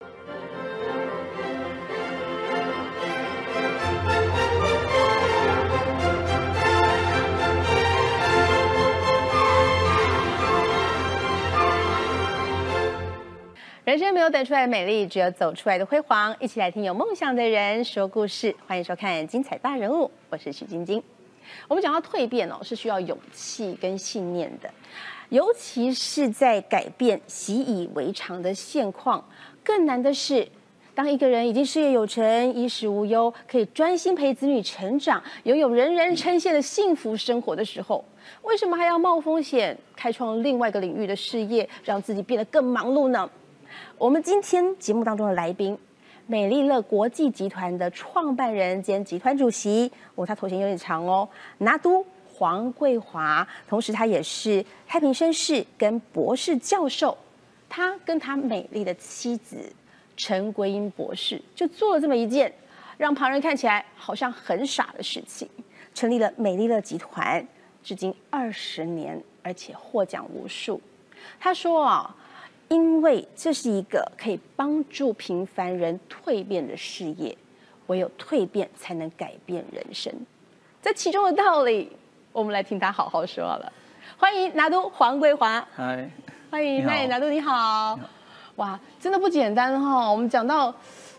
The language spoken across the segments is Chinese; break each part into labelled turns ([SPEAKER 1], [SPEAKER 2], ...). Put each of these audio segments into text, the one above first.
[SPEAKER 1] 人生没有等出来的美丽只有走出来的辉煌一起来听有梦想的人说故事欢迎收看精彩大人物我是许晶晶。我们讲到蜕变哦是需要勇气跟信念的尤其是在改变习以为常的现况更难的是，当一个人已经事业有成、衣食无忧，可以专心陪子女成长，拥有人人称羡的幸福生活的时候，为什么还要冒风险开创另外一个领域的事业，让自己变得更忙碌呢？我们今天节目当中的来宾，美丽乐国际集团的创办人兼集团主席，哦，他头衔有点长哦，拿督黄桂华，同时他也是太平绅士跟博士教授。他跟他美丽的妻子陈桂英博士，就做了这么一件让旁人看起来好像很傻的事情，成立了美丽乐集团，至今二十年，而且获奖无数。他说啊。因为这是一个可以帮助平凡人蜕变的事业，唯有蜕变才能改变人生。这其中的道理，我们来听他好好说了。欢迎拿督黄桂华，
[SPEAKER 2] 嗨，
[SPEAKER 1] 欢迎，嗨，拿督你好。哇，真的不简单哈。我们讲到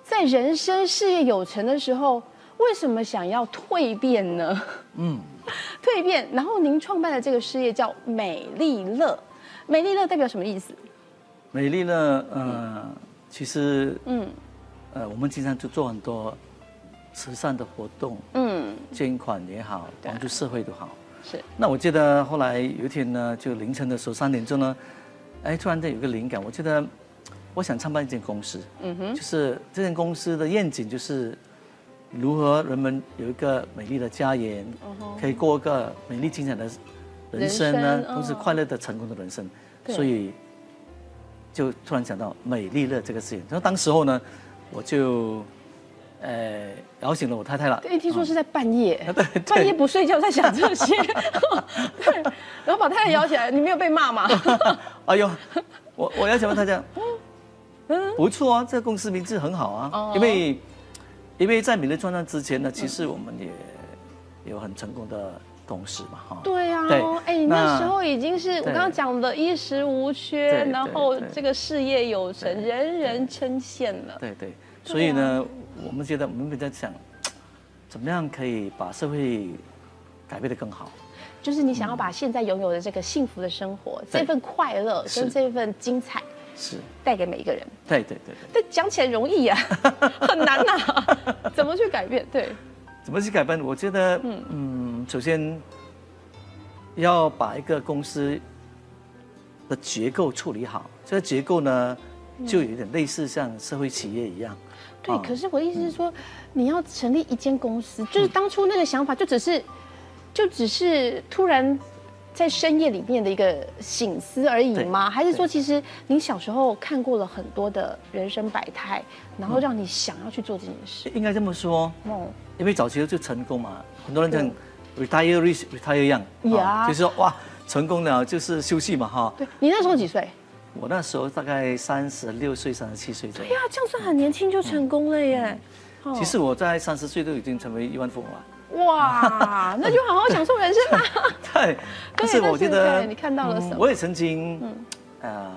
[SPEAKER 1] 在人生事业有成的时候，为什么想要蜕变呢？嗯，蜕变。然后您创办的这个事业叫美丽乐，美丽乐代表什么意思？
[SPEAKER 2] 美丽乐？呃，其实，嗯，呃，我们经常就做很多慈善的活动，嗯，捐款也好，帮助社会都好。
[SPEAKER 1] 是。
[SPEAKER 2] 那我记得后来有一天呢，就凌晨的时候三点钟呢，哎，突然间有个灵感，我觉得我想创办一间公司，嗯哼，就是这间公司的愿景就是如何人们有一个美丽的家园，可以过一个美丽精彩的人生呢，同时快乐的成功的人生，所以。就突然想到美丽乐这个事情，然后当时候呢，我就，呃，摇醒了我太太了。
[SPEAKER 1] 对，听说是在半夜，半夜不睡觉在想这些，对，然后把太太摇起来，你没有被骂吗？
[SPEAKER 2] 哎呦，我我要请问他讲，嗯，不错啊，这个公司名字很好啊，因为，因为在美丽创创之前呢，其实我们也有很成功的。同事嘛，哈，
[SPEAKER 1] 对呀，哎，你那时候已经是我刚刚讲的衣食无缺，然后这个事业有成，人人称羡了。
[SPEAKER 2] 对对，所以呢，我们觉得我们在想，怎么样可以把社会改变的更好？
[SPEAKER 1] 就是你想要把现在拥有的这个幸福的生活，这份快乐跟这份精彩，
[SPEAKER 2] 是
[SPEAKER 1] 带给每一个人。
[SPEAKER 2] 对对对
[SPEAKER 1] 对，但讲起来容易呀，很难呐，怎么去改变？对。
[SPEAKER 2] 怎么去改变？我觉得，嗯嗯，首先要把一个公司的结构处理好。这个结构呢，就有点类似像社会企业一样。
[SPEAKER 1] 对，可是我的意思是说，你要成立一间公司，就是当初那个想法就只是，就只是突然。在深夜里面的一个醒思而已吗？还是说，其实你小时候看过了很多的人生百态，然后让你想要去做这件事？
[SPEAKER 2] 应该这么说，哦，因为早期就成功嘛，很多人讲 retire rich retire young，就是说哇，成功了就是休息嘛，哈。
[SPEAKER 1] 对你那时候几岁？
[SPEAKER 2] 我那时候大概三十六岁、三十七岁左右。
[SPEAKER 1] 对呀，这样算很年轻就成功了耶。
[SPEAKER 2] 其实我在三十岁都已经成为亿万富翁了。
[SPEAKER 1] 哇，那就好好享受人生吧。
[SPEAKER 2] 对，但是我觉得
[SPEAKER 1] 你看到了什么？
[SPEAKER 2] 我也曾经，呃，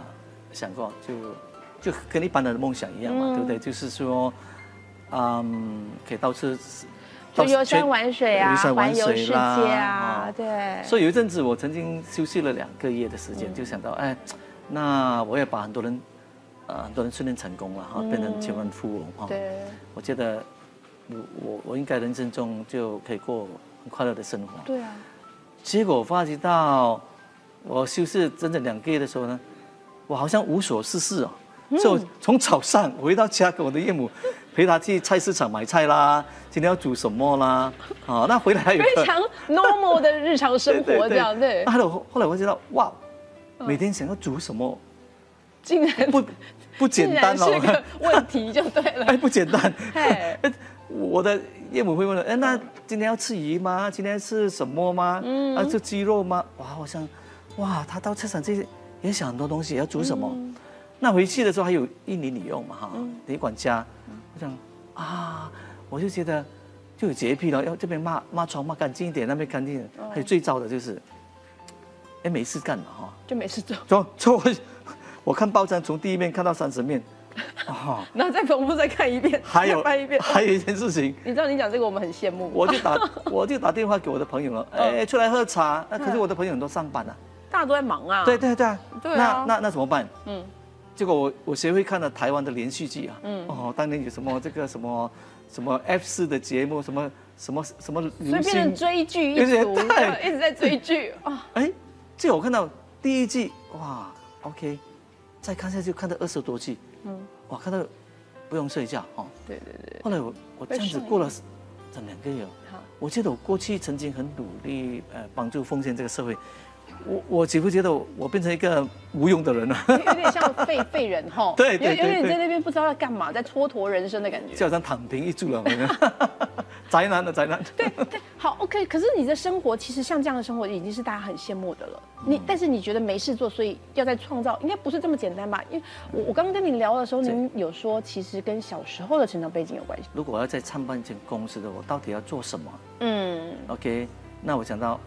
[SPEAKER 2] 想过，就就跟一般的梦想一样嘛，对不对？就是说，嗯，可以到处
[SPEAKER 1] 去游山玩水啊，环游世界啊，对。
[SPEAKER 2] 所以有一阵子，我曾经休息了两个月的时间，就想到，哎，那我也把很多人，呃，很多人训练成功了，哈，变成千万富翁哈。
[SPEAKER 1] 对，
[SPEAKER 2] 我觉得。我我我应该人生中就可以过很快乐的生活。
[SPEAKER 1] 对啊。
[SPEAKER 2] 结果发觉到我休息整整两个月的时候呢，我好像无所事事哦。就从早上回到家跟我的岳母陪他去菜市场买菜啦，今天要煮什么啦？啊，那回来还有
[SPEAKER 1] 非常 normal 的日常生活 这样对。
[SPEAKER 2] 后来后来我知道哇，每天想要煮什么，
[SPEAKER 1] 竟然
[SPEAKER 2] 不不简单
[SPEAKER 1] 哦。是个问题就对了。
[SPEAKER 2] 哎，不简单。哎。我的岳母会问了，哎，那今天要吃鱼吗？今天吃什么吗？嗯，啊，吃鸡肉吗？哇，我想，哇，他到菜场这也想很多东西，要煮什么？那回去的时候还有印尼女佣嘛，哈，你管家，我想啊，我就觉得就有洁癖了，要这边抹抹床抹干净一点，那边干净。还有最糟的就是，哎，没事干嘛哈，
[SPEAKER 1] 就没事做，
[SPEAKER 2] 做做。我看报章从第一面看到三十面，啊，
[SPEAKER 1] 然后再重复再看一遍，
[SPEAKER 2] 还有
[SPEAKER 1] 再翻一遍。
[SPEAKER 2] 还有一件事情，
[SPEAKER 1] 你知道你讲这个我们很羡慕，
[SPEAKER 2] 我就打我就打电话给我的朋友了，哎，出来喝茶。那可是我的朋友很多上班啊，
[SPEAKER 1] 大家都在忙啊。
[SPEAKER 2] 对对对啊，
[SPEAKER 1] 对啊。
[SPEAKER 2] 那那那怎么办？
[SPEAKER 1] 嗯，
[SPEAKER 2] 结果我我学会看了台湾的连续剧啊，嗯，哦，当年有什么这个什么什么 F 四的节目，什么什么什么
[SPEAKER 1] 所
[SPEAKER 2] 流
[SPEAKER 1] 以变成，追剧一族，一直在追剧啊。
[SPEAKER 2] 哎，结果我看到第一季，哇，OK，再看下去看到二十多季，
[SPEAKER 1] 嗯，
[SPEAKER 2] 哇，看到不用睡觉哦。
[SPEAKER 1] 对对对，
[SPEAKER 2] 后来我我这样子过了整两个月我记得我过去曾经很努力，呃，帮助奉献这个社会，我我几乎觉得我我变成一个无用的人了，
[SPEAKER 1] 有有点像废废人哈。
[SPEAKER 2] 对对
[SPEAKER 1] 有有点
[SPEAKER 2] 对对。
[SPEAKER 1] 在那边不知道在干嘛，在蹉跎人生的感觉。
[SPEAKER 2] 就好像躺平一住了，宅男的宅男。
[SPEAKER 1] 对对，好，OK。可是你的生活其实像这样的生活已经是大家很羡慕的了。你但是你觉得没事做，所以要再创造，应该不是这么简单吧？因为我我刚刚跟你聊的时候，您有说其实跟小时候的成长背景有关系。
[SPEAKER 2] 如果我要再创办一间公司的，我到底要做什么
[SPEAKER 1] 嗯
[SPEAKER 2] ？OK，那我想到，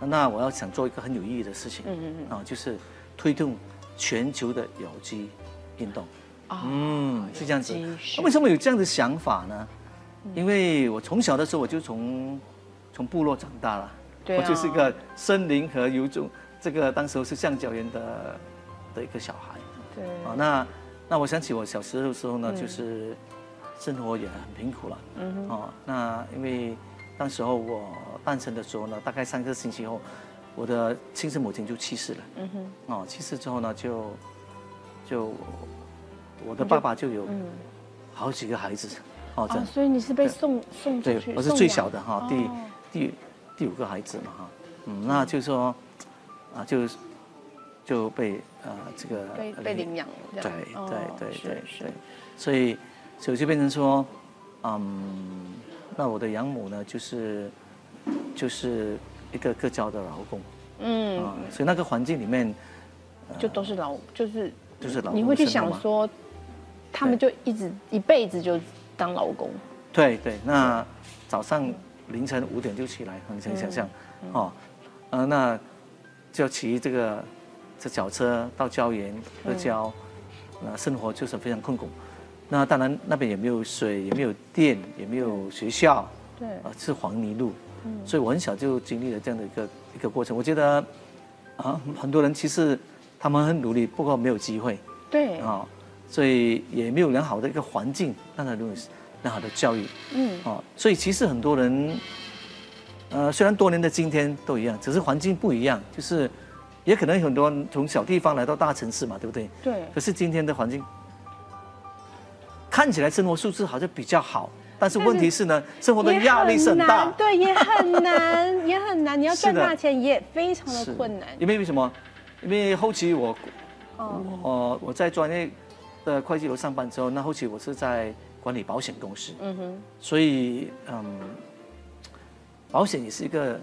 [SPEAKER 2] 那我要想做一个很有意义的事情，
[SPEAKER 1] 嗯嗯嗯
[SPEAKER 2] 啊，就是推动全球的有机运动。
[SPEAKER 1] 啊
[SPEAKER 2] 嗯，是这样子
[SPEAKER 1] 那。
[SPEAKER 2] 为什么有这样的想法呢？因为我从小的时候我就从从部落长大了，
[SPEAKER 1] 对啊
[SPEAKER 2] 我就是一个森林和有种这个当时候是橡胶园的的一个小孩。
[SPEAKER 1] 对
[SPEAKER 2] 啊，那那我想起我小时候的时候呢，就是生活也很贫苦了。
[SPEAKER 1] 嗯哼
[SPEAKER 2] 哦，那因为当时候我诞生的时候呢，大概三个星期后，我的亲生母亲就去世了。
[SPEAKER 1] 嗯哼
[SPEAKER 2] 哦，去世之后呢，就就我的爸爸就有
[SPEAKER 1] 嗯
[SPEAKER 2] 好几个孩子。哦，这
[SPEAKER 1] 哦
[SPEAKER 2] 样，
[SPEAKER 1] 所以你是被送送出去，，
[SPEAKER 2] 对我是最小的哈，第
[SPEAKER 1] 哦。
[SPEAKER 2] 第第五个孩子嘛哈。嗯，那就说啊，就就被呃这个
[SPEAKER 1] 被被领养了
[SPEAKER 2] 对对对
[SPEAKER 1] 是是。
[SPEAKER 2] 对。对，所以所以就变成说，嗯，那我的养母呢，就是就是一个各教的劳工
[SPEAKER 1] 嗯，
[SPEAKER 2] 啊，所以那个环境里面
[SPEAKER 1] 就都是老，就是
[SPEAKER 2] 就是劳
[SPEAKER 1] 你会去想说，他们就一直一辈子就当劳工，
[SPEAKER 2] 对对，那早上凌晨五点就起来，很想想象，哦，呃，那就骑这个这脚车到郊园喝胶，那生活就是非常困苦。那当然那边也没有水，也没有电，也没有学校，
[SPEAKER 1] 对，
[SPEAKER 2] 啊，是黄泥路，嗯。所以我很小就经历了这样的一个一个过程。我觉得啊，很多人其实他们很努力，不过没有机会。
[SPEAKER 1] 对，
[SPEAKER 2] 啊、所以也没有良好的一个环境让他有良好的教育。
[SPEAKER 1] 嗯，
[SPEAKER 2] 哦、所以其实很多人，呃，虽然多年的今天都一样，只是环境不一样，就是也可能很多人从小地方来到大城市嘛，对不对？
[SPEAKER 1] 对，
[SPEAKER 2] 可是今天的环境看起来生活素质好像比较好，但是问题是呢，生活的压力是很大。
[SPEAKER 1] 难，。对，也很难，也很难，你要 赚大钱也非常的。困难，
[SPEAKER 2] 因为为什么？因为后期我
[SPEAKER 1] 哦，
[SPEAKER 2] 我我在专业的会计楼上班之后，那后期我是在管理保险公司，
[SPEAKER 1] 嗯哼，
[SPEAKER 2] 所以嗯，保险也是一个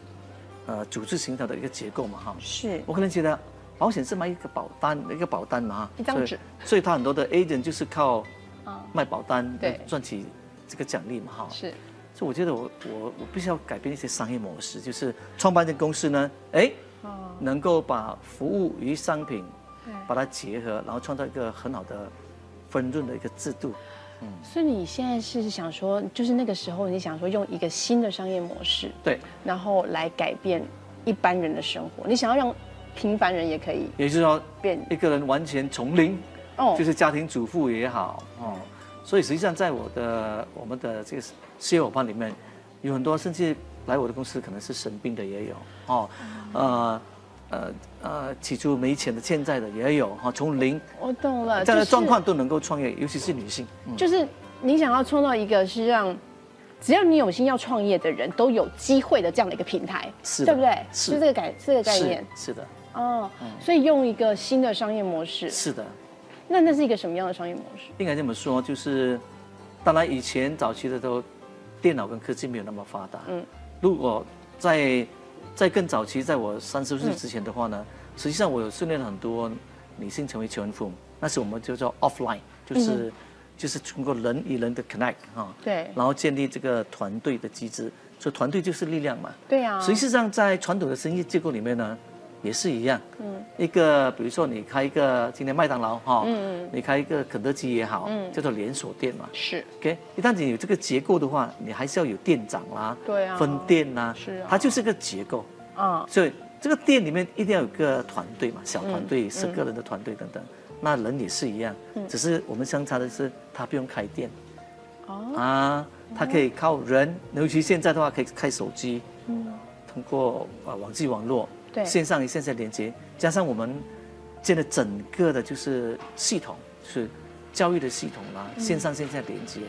[SPEAKER 2] 呃组织形态的一个结构嘛哈。
[SPEAKER 1] 是，
[SPEAKER 2] 我可能觉得保险是卖一个保单，一个保单嘛
[SPEAKER 1] 一张纸。
[SPEAKER 2] 所以他很多的 agent 就是靠
[SPEAKER 1] 啊，
[SPEAKER 2] 卖保单
[SPEAKER 1] 对。
[SPEAKER 2] 赚取这个奖励嘛哈。
[SPEAKER 1] 是，
[SPEAKER 2] 所以我觉得我我我必须要改变一些商业模式，就是创办一间公司呢，哎，
[SPEAKER 1] 哦，
[SPEAKER 2] 能够把服务与商品
[SPEAKER 1] 对，
[SPEAKER 2] 把它结合，然后创造一个很好的分润的一个制度。
[SPEAKER 1] 所以你现在是想说，就是那个时候你想说用一个新的商业模式，
[SPEAKER 2] 对，
[SPEAKER 1] 然后来改变一般人的生活，你想要让平凡人也可以
[SPEAKER 2] 也就是说，
[SPEAKER 1] 变，
[SPEAKER 2] 一个人完全从零，
[SPEAKER 1] 哦。
[SPEAKER 2] 就是家庭主妇也好哦，所以实际上在我的我们的这个事业伙伴里面，有很多甚至来我的公司可能是生病的也有哦，呃呃呃，起初没钱的欠债的也有哈，从零
[SPEAKER 1] 我懂了，
[SPEAKER 2] 这样的状况都能够创业，尤其是女性。嗯，
[SPEAKER 1] 就是你想要创造一个是让只要你有心要创业的人都有机会的这样的一个平台，
[SPEAKER 2] 是
[SPEAKER 1] 对不对？
[SPEAKER 2] 是
[SPEAKER 1] 是这个概这个概念
[SPEAKER 2] 是是的，
[SPEAKER 1] 哦。所以用一个新的商业模式，
[SPEAKER 2] 是的，
[SPEAKER 1] 那那是一个什么样的商业模式？
[SPEAKER 2] 应该这么说，就是当然以前早期的时候，电脑跟科技没有那么发达。
[SPEAKER 1] 嗯
[SPEAKER 2] 嗯，如果在在更早期，在我三十岁之前的话呢，实际上我有训练了很多女性成为求婚父母，那是我们就叫 offline，就是、就是通过人与人的 connect 哈、
[SPEAKER 1] 对。
[SPEAKER 2] 然后建立这个团队的机制，所以团队就是力量嘛。
[SPEAKER 1] 对啊，
[SPEAKER 2] 实际上，在传统的生意结构里面呢，也是一样。嗯，一个比如说你开一个今天麦当劳哈，嗯你开一个肯德基也好，嗯，叫做连锁店嘛。
[SPEAKER 1] 是。
[SPEAKER 2] OK，一旦你有这个结构的话，你还是要有店长啦，
[SPEAKER 1] 对啊，
[SPEAKER 2] 分店啦，
[SPEAKER 1] 是啊，
[SPEAKER 2] 它就是个结构。啊，所以这个店里面一定要有个团队嘛，小团队十个人的团队等等。那人也是一样，只是我们相差的是他不用开店。哦。啊，他可以靠人，尤其现在的话可以开手机。嗯。通过啊网际网络，
[SPEAKER 1] 对，
[SPEAKER 2] 线上与线下连接，加上我们建的整个的就是系统，是教育的系统啦，线上线下连接，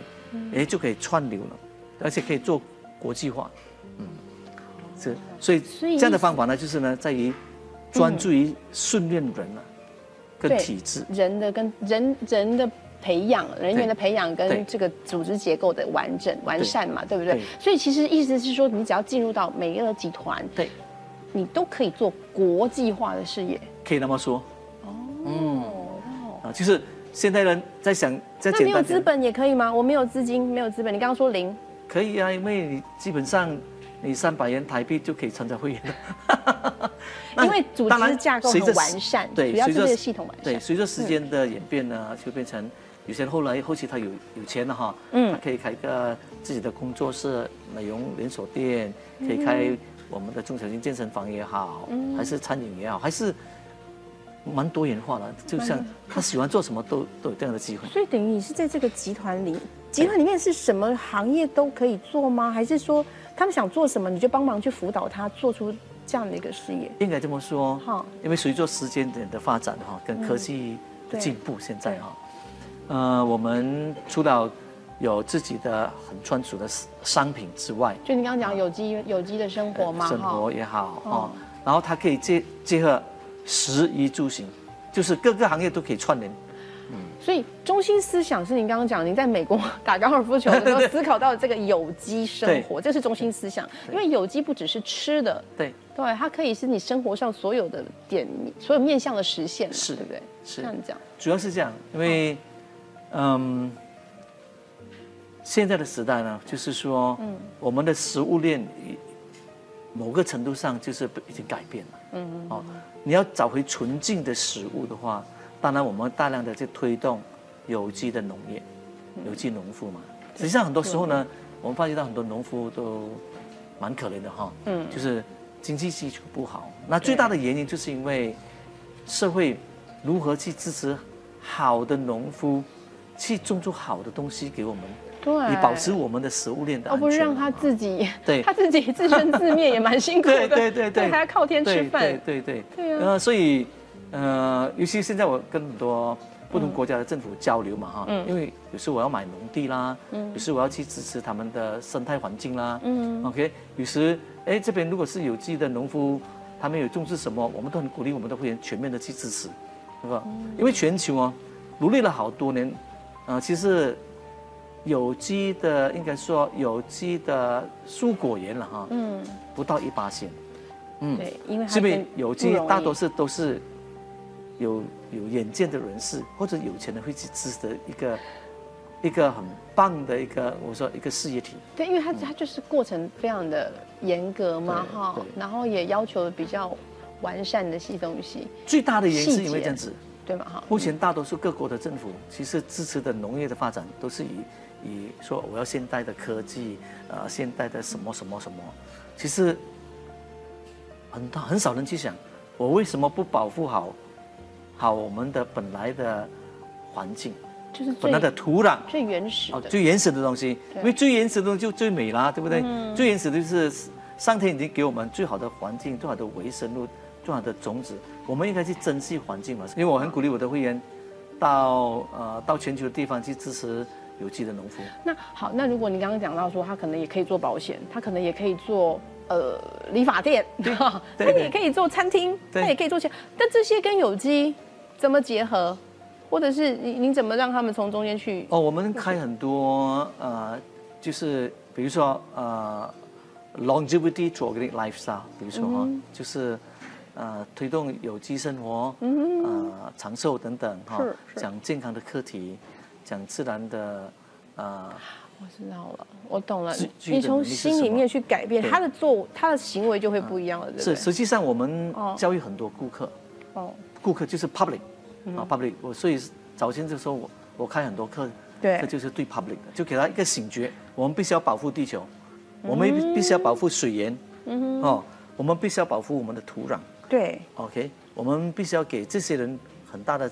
[SPEAKER 2] 哎就可以串流了，而且可以做国际化，嗯，是，所以这样的方法呢，就是呢在于专注于训练人啊，跟体制，
[SPEAKER 1] 人的跟人人的。培养人员的培养跟这个组织结构的完整完善嘛，对不对？所以其实意思是说，你只要进入到美乐集团，
[SPEAKER 2] 对，
[SPEAKER 1] 你都可以做国际化的事业。
[SPEAKER 2] 可以那么说。哦。嗯。啊，就是现代人在想，在
[SPEAKER 1] 那没有资本也可以吗？我没有资金，没有资本。你刚刚说零。
[SPEAKER 2] 可以啊，因为你基本上你三百元台币就可以参加会员了。
[SPEAKER 1] 因为组织架构很完善，
[SPEAKER 2] 对，
[SPEAKER 1] 主要是这个系统完善。
[SPEAKER 2] 对，随着时间的演变呢，就变成。有些后来后期他有有钱了哈，嗯，他可以开一个自己的工作室、美容连锁店，可以开我们的中小型健身房也好，还是餐饮也好，还是蛮多元化的。就像他喜欢做什么都都有这样的机会。
[SPEAKER 1] 所以等于你是在这个集团里，集团里面是什么行业都可以做吗？还是说他们想做什么你就帮忙去辅导他做出这样的一个事业？
[SPEAKER 2] 应该这么说哈，因为随着时间点的发展哈，跟科技的进步，现在哈。呃，我们除了有自己的很专属的商品之外，
[SPEAKER 1] 就你刚刚讲有机有机的生活嘛，
[SPEAKER 2] 生活也好哦，然后它可以结结合食衣住行，就是各个行业都可以串联。
[SPEAKER 1] 嗯，所以中心思想是您刚刚讲，您在美国打高尔夫球的时候思考到这个有机生活，这是中心思想。因为有机不只是吃的，
[SPEAKER 2] 对。
[SPEAKER 1] 对，它可以是你生活上所有的点，所有面向的实现，
[SPEAKER 2] 是
[SPEAKER 1] 对不对？
[SPEAKER 2] 是。
[SPEAKER 1] 这样讲，
[SPEAKER 2] 主要是这样，因为。嗯，现在的时代呢，就是说，嗯，我们的食物链，某个程度上就是已经改变了。嗯嗯。哦，你要找回纯净的食物的话，当然我们大量的去推动有机的农业，有机农夫嘛。实际上很多时候呢，我们发现到很多农夫都蛮可怜的哈。嗯。就是经济基础不好，那最大的原因就是因为社会如何去支持好的农夫。去种出好的东西给我们，
[SPEAKER 1] 对，
[SPEAKER 2] 以保持我们的食物链的
[SPEAKER 1] 安全。而不是让他自己，
[SPEAKER 2] 对，
[SPEAKER 1] 他自己自生自灭也蛮辛苦的。
[SPEAKER 2] 对对对，
[SPEAKER 1] 还要靠天吃饭。
[SPEAKER 2] 对对对。对啊。呃，所以，呃，尤其现在我跟很多不同国家的政府交流嘛，哈，因为有时我要买农地啦，嗯，有时我要去支持他们的生态环境啦，嗯，OK，有时，哎，这边如果是有机的农夫，他们有种植什么，我们都很鼓励我们的会员全面的去支持，是吧？因为全球啊，努力了好多年。呃，其实有机的，应该说有机的蔬果园了哈，嗯，不到一八线，
[SPEAKER 1] 嗯，对，因为这边
[SPEAKER 2] 有机大多数都是有有眼见的人士或者有钱人会去支持的一个一个很棒的一个我说一个事业体。
[SPEAKER 1] 对，因为它它就是过程非常的严格嘛哈，然后也要求比较完善的些东西。
[SPEAKER 2] 最大的原因是因为这样子。
[SPEAKER 1] 对嘛哈？
[SPEAKER 2] 目前大多数各国的政府其实支持的农业的发展都是以以说我要现代的科技，呃，现代的什么什么什么。其实很多很少人去想，我为什么不保护好好我们的本来的环境，
[SPEAKER 1] 就是
[SPEAKER 2] 本来的土壤
[SPEAKER 1] 最原始的
[SPEAKER 2] 最原始的东西，因为最原始的东西就最美啦，对不对？最原始的就是上天已经给我们最好的环境，最好的微生物。最好的种子，我们应该去珍惜环境嘛。因为我很鼓励我的会员，到呃到全球的地方去支持有机的农夫。
[SPEAKER 1] 那好，那如果你刚刚讲到说，他可能也可以做保险，他可能也可以做呃理发店，对吧？他也可以做餐厅，他也可以做些。但这些跟有机怎么结合，或者是你你怎么让他们从中间去？
[SPEAKER 2] 哦，我们开很多呃，就是比如说呃，longevity to organic lifestyle，比如说哈，就是。呃，推动有机生活，呃，长寿等等哈，讲健康的课题，讲自然的啊、
[SPEAKER 1] 我知道了，我懂了。你从心里面去改变他的作，他的行为就会不一样了，对不
[SPEAKER 2] 是，
[SPEAKER 1] 对？
[SPEAKER 2] 实际上我们
[SPEAKER 1] 哦。
[SPEAKER 2] 教育很多顾客，
[SPEAKER 1] 哦，
[SPEAKER 2] 顾客就是 public
[SPEAKER 1] 嗯。
[SPEAKER 2] 啊，public。我所以早先就说我我开很多课，
[SPEAKER 1] 对。
[SPEAKER 2] 这就是对 public 的，就给他一个醒觉，我们必须要保护地球，我
[SPEAKER 1] 嗯
[SPEAKER 2] 们必须要保护水源，嗯哦，我们必须要保护我们的土壤。
[SPEAKER 1] 对
[SPEAKER 2] ，，OK，我们必须要给这些人很大的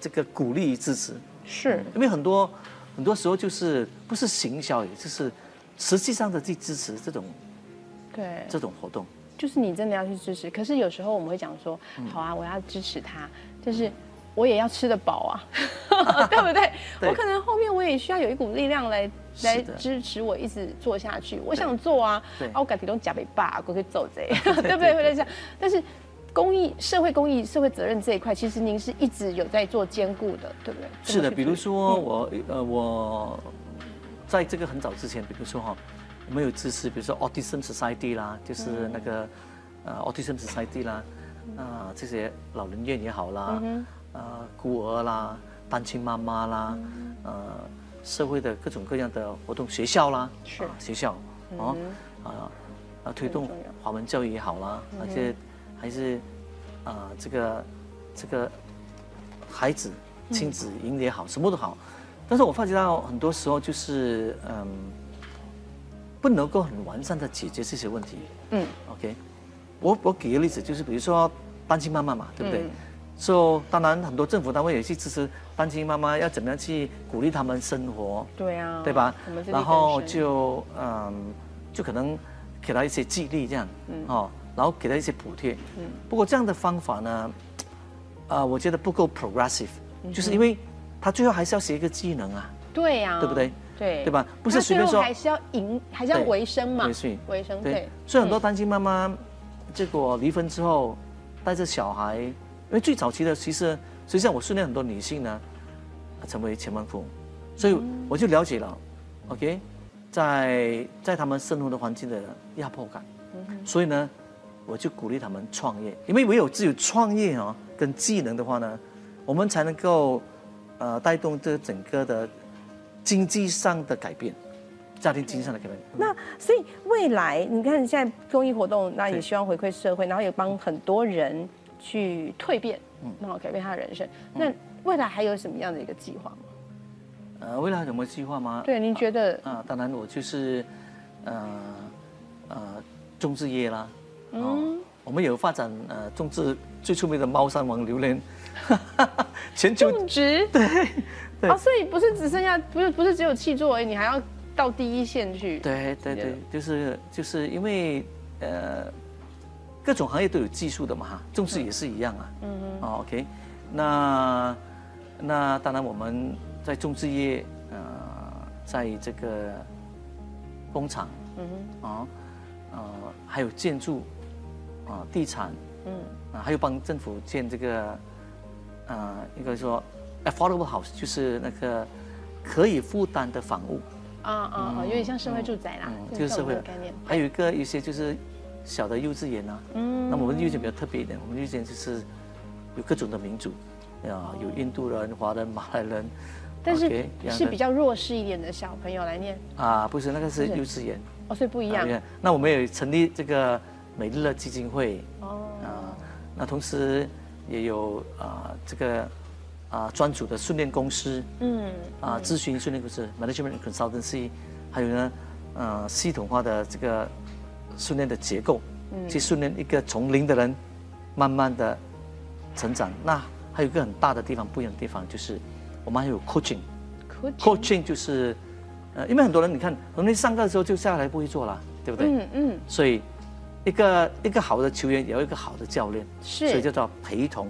[SPEAKER 2] 这个鼓励与支持，
[SPEAKER 1] 是，
[SPEAKER 2] 因为很多很多时候就是不是行销，也就是实际上的去支持这种
[SPEAKER 1] 对，
[SPEAKER 2] 这种活动。
[SPEAKER 1] 就是你真的要去支持。可是有时候我们会讲说，
[SPEAKER 2] 嗯
[SPEAKER 1] 好啊，我要支持他，但是我也要吃得饱啊，对不对？我可能后面我也需要有一股力量来来支持我一直做下去。我想做啊，
[SPEAKER 2] 对
[SPEAKER 1] 啊，我改体都假北爸，我可以走贼，对不对？会这样，但是。公益、社会公益、社会责任这一块，其实您是一直有在做兼顾的，对不对？
[SPEAKER 2] 是的，比如说我呃我在这个很早之前，比如说哈，我们有支持，比如说 Autism Society 啦，就是那个呃 Autism Society 啦，啊、这些老人院也好啦，呃孤儿啦，单亲妈妈啦，呃社会的各种各样的活动，学校啦，
[SPEAKER 1] 是。
[SPEAKER 2] 啊学校哦啊啊推动华文教育也好啦，而且还是啊这个这个孩子亲子营也好，什么都好，但是我发觉到很多时候就是嗯，不能够很完善的解决这些问题。
[SPEAKER 1] 嗯
[SPEAKER 2] ，OK，我我举个例子，就是比如说单亲妈妈嘛，对不对
[SPEAKER 1] 嗯？
[SPEAKER 2] 所、以当然很多政府单位也去支持单亲妈妈，要怎么样去鼓励他们生活，
[SPEAKER 1] 对啊，
[SPEAKER 2] 对吧？然后就嗯，就可能给他一些激励这样，哦，然后给他一些补贴。
[SPEAKER 1] 嗯。
[SPEAKER 2] 不过这样的方法呢，啊，我觉得不够 progressive，就是
[SPEAKER 1] 嗯
[SPEAKER 2] 因为他最后还是要学一个技能啊，
[SPEAKER 1] 对呀、
[SPEAKER 2] 对不对？
[SPEAKER 1] 对，
[SPEAKER 2] 对吧？不是
[SPEAKER 1] 他
[SPEAKER 2] 随便说。
[SPEAKER 1] 还是要赢，还是要
[SPEAKER 2] 对
[SPEAKER 1] 维生嘛，
[SPEAKER 2] 维生。
[SPEAKER 1] 维生
[SPEAKER 2] 对。
[SPEAKER 1] 对，，
[SPEAKER 2] 所以很多单亲妈妈，结果离婚之后带着小孩，因为最早期的其实实际上我训练很多女性呢，成为千万富翁，所以我就了解了，OK，在在他们生活的环境的压迫感，所以呢，我就鼓励他们创业，因为唯有只有创业哦跟技能的话呢，我们才能够呃带动这整个的经济上的改变，家庭经济上的改变。
[SPEAKER 1] 那所以未来你看现在公益活动，那也希望回馈社会，然后也帮很多人去蜕变，
[SPEAKER 2] 嗯
[SPEAKER 1] 然后改变他的人生。那未来还有什么样的一个计划吗？
[SPEAKER 2] 呃，未来有什么计划吗？
[SPEAKER 1] 对，您觉得？
[SPEAKER 2] 啊，当然我就是，呃，呃，种植业啦，哦，
[SPEAKER 1] 嗯。
[SPEAKER 2] 我们有发展呃种植最出名的猫山王榴莲，全球
[SPEAKER 1] 种植？
[SPEAKER 2] 对对。
[SPEAKER 1] 哦，所以不是只剩下，不是不是只有气作而已，你还要到第一线去。
[SPEAKER 2] 对对
[SPEAKER 1] 对
[SPEAKER 2] 对，就是就是因为呃各种行业都有技术的嘛哈，种植也是一样啊，嗯。哦 OK，那那当然我们在种植业呃在这个工厂
[SPEAKER 1] 嗯哼，
[SPEAKER 2] 啊呃还有建筑啊地产。
[SPEAKER 1] 嗯，
[SPEAKER 2] 啊还有帮政府建这个呃应该说 affordable house 就是那个可以负担的房屋。
[SPEAKER 1] 啊啊啊，有点像社会住宅啦
[SPEAKER 2] 就是社会
[SPEAKER 1] 的概念。
[SPEAKER 2] 还有一个一些就是小的幼稚园啊，
[SPEAKER 1] 嗯。
[SPEAKER 2] 那么我们幼稚园比较特别一点，我们幼稚园就是有各种的民族，啊，有印度人、华人、马来人，
[SPEAKER 1] 但是是比较弱势一点的小朋友来念，
[SPEAKER 2] 啊，不是那个是幼稚园。
[SPEAKER 1] 哦，所以不一样。
[SPEAKER 2] 那我们也成立这个美乐基金会
[SPEAKER 1] 哦。
[SPEAKER 2] 啊，那同时也有啊这个啊专属的训练公司
[SPEAKER 1] 嗯，
[SPEAKER 2] 啊咨询训练公司 management consultancy，还有呢呃系统化的这个训练的结构，去训练一个从零的人慢慢的成长。那还有一个很大的地方不一样的地方就是我们还有 coaching。
[SPEAKER 1] 可
[SPEAKER 2] coaching 就是，呃，因为很多人你看，很多人上课的时候就下来不会做了，对不对？
[SPEAKER 1] 嗯嗯，
[SPEAKER 2] 所以，一个一个好的球员也要一个好的教练，
[SPEAKER 1] 是
[SPEAKER 2] 所以叫做陪同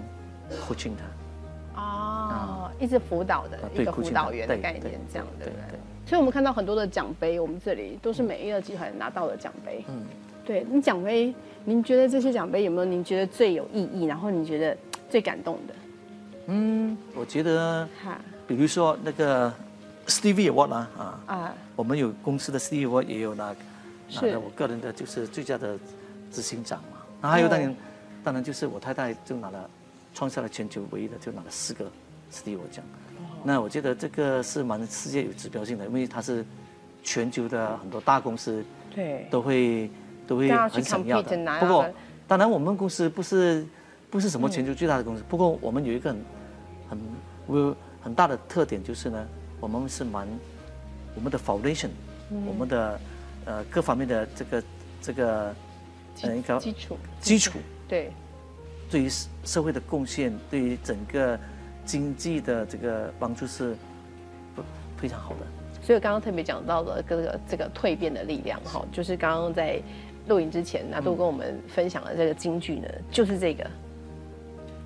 [SPEAKER 2] coaching 他。
[SPEAKER 1] 哦，一直辅导的
[SPEAKER 2] 啊对
[SPEAKER 1] 一个辅导员的概念，这样对
[SPEAKER 2] 对
[SPEAKER 1] 不对
[SPEAKER 2] 对？
[SPEAKER 1] 所以我们看到很多的奖杯，我们这里都是每一个集团拿到的奖杯。
[SPEAKER 2] 嗯，
[SPEAKER 1] 对你奖杯，您觉得这些奖杯有没有您觉得最有意义，然后你觉得最感动的？
[SPEAKER 2] 嗯，我觉得，
[SPEAKER 1] 哈
[SPEAKER 2] 比如说那个 Stevie Award 啊，啊，
[SPEAKER 1] 啊，
[SPEAKER 2] 我们有公司的 Stevie Award 也有拿，拿
[SPEAKER 1] 是
[SPEAKER 2] 了我个人的就是最佳的执行长嘛。那还有当然，
[SPEAKER 1] 哦
[SPEAKER 2] 当然就是我太太就拿了，创下了全球唯一的就拿了四个 Stevie Award 奖。那我觉得这个是蛮世界有指标性的，因为它是全球的很多大公司
[SPEAKER 1] 对，
[SPEAKER 2] 都会都会很想要的。不过，当然我们公司不是不是什么全球最大的公司，不过我们有一个很很我很大的特点就是呢，我们是蛮我们的 foundation，、我们的呃各方面的这个这个呃一个
[SPEAKER 1] 基础
[SPEAKER 2] 基础。
[SPEAKER 1] 对，
[SPEAKER 2] 对于社社会的贡献，对于整个经济的这个帮助是不非常好的。
[SPEAKER 1] 所以刚刚特别讲到了这个这个蜕变的力量哈，就是刚刚在录影之前，拿度跟我们分享的这个金句呢，就是这个。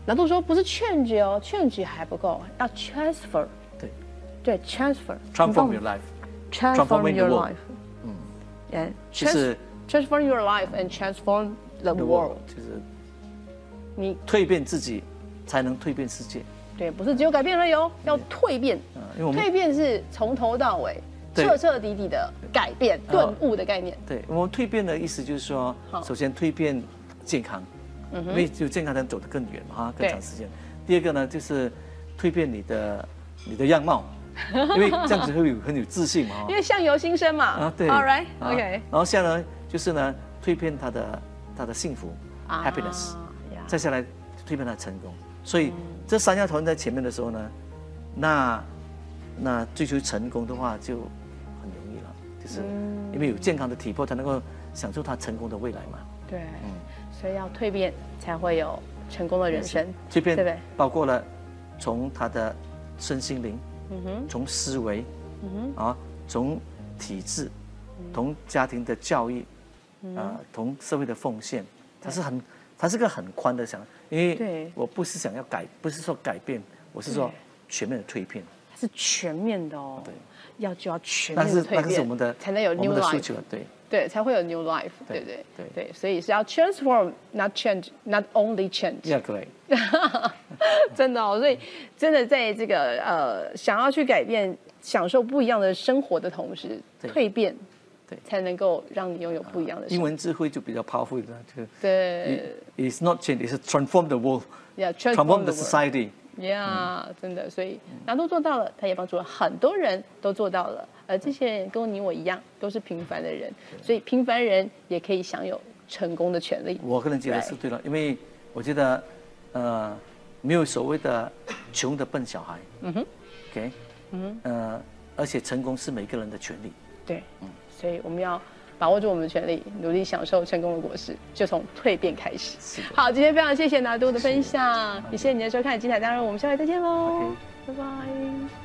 [SPEAKER 1] 拿度说不是 change 哦，change 还不够，要 transfer，
[SPEAKER 2] 对。
[SPEAKER 1] 对
[SPEAKER 2] transfer，，transform your life，transform
[SPEAKER 1] your life，嗯，and
[SPEAKER 2] 就是
[SPEAKER 1] transform your life and transform the
[SPEAKER 2] world，world，就是
[SPEAKER 1] 你
[SPEAKER 2] 蜕变自己，才能蜕变世界。
[SPEAKER 1] 对，不是只有改变而已哦，要蜕变。
[SPEAKER 2] 嗯，因为我们
[SPEAKER 1] 蜕变是从头到尾彻彻底底的改变、顿悟的概念。
[SPEAKER 2] 对我们蜕变的意思就是说，首先蜕变健康，因为只有健康才能走得更远嘛，哈，更长时间。第二个呢，就是蜕变你的你的样貌，因为这样子会有很有自信嘛，
[SPEAKER 1] 因为相由心生嘛。
[SPEAKER 2] 啊，对
[SPEAKER 1] All right,
[SPEAKER 2] 啊
[SPEAKER 1] OK.
[SPEAKER 2] 然后现在呢，就是呢，蜕变他的他的幸福、happiness，
[SPEAKER 1] 呀。
[SPEAKER 2] 再下来蜕变他的成功。所以这三样团在前面的时候呢，那那追求成功的话就很容易了，就是因为有健康的体魄才能够享受他成功的未来嘛。
[SPEAKER 1] 对，所以要蜕变才会有成功的人生。
[SPEAKER 2] 蜕变
[SPEAKER 1] 对不对？
[SPEAKER 2] 包括了从他的身心灵，
[SPEAKER 1] 嗯哼，
[SPEAKER 2] 从思维，嗯哼。啊，从体制，从家庭的教育，啊，同社会的奉献，它是很，它是个很宽的想，因为
[SPEAKER 1] 对。
[SPEAKER 2] 我不是想要改，不是说改变，我是说全面的蜕变，
[SPEAKER 1] 它是全面的哦。
[SPEAKER 2] 对，
[SPEAKER 1] 要就要全面的蜕变，
[SPEAKER 2] 个是我们的
[SPEAKER 1] 才能有
[SPEAKER 2] 我
[SPEAKER 1] new
[SPEAKER 2] 们的诉
[SPEAKER 1] life。
[SPEAKER 2] 求，对，
[SPEAKER 1] 对，才会有 new life，对
[SPEAKER 2] 对
[SPEAKER 1] 不对？
[SPEAKER 2] 对。
[SPEAKER 1] 对，所以是要 transform，not change，not only change。
[SPEAKER 2] 要对，
[SPEAKER 1] 真的哦，所以真的在这个呃想要去改变、享受不一样的生活的同时，
[SPEAKER 2] 对。
[SPEAKER 1] 蜕变，
[SPEAKER 2] 对
[SPEAKER 1] 才能够让你拥有不一样的。
[SPEAKER 2] 英文智慧就比较 powerful 的，就
[SPEAKER 1] 对。
[SPEAKER 2] It's not change, it's transform the
[SPEAKER 1] world,，Yeah，transform
[SPEAKER 2] transform the
[SPEAKER 1] world。
[SPEAKER 2] society。
[SPEAKER 1] Yeah，真的，所以拿度做到了，他也帮助了很多人都做到了，而这些人跟你我一样，都是平凡的人，所以平凡人也可以享有成功的权利。
[SPEAKER 2] 我个人觉得是对了，因为我觉得，呃，没有所谓的穷的笨小孩，嗯哼，OK，嗯哼，呃，而且成功是每个人的权利。
[SPEAKER 1] 对，所以我们要把握住我们的权利，努力享受成功的果实，就从蜕变开始。好，今天非常谢谢拿督的分享，也谢谢你的收看《精彩当然》，我们下回再见喽拜拜。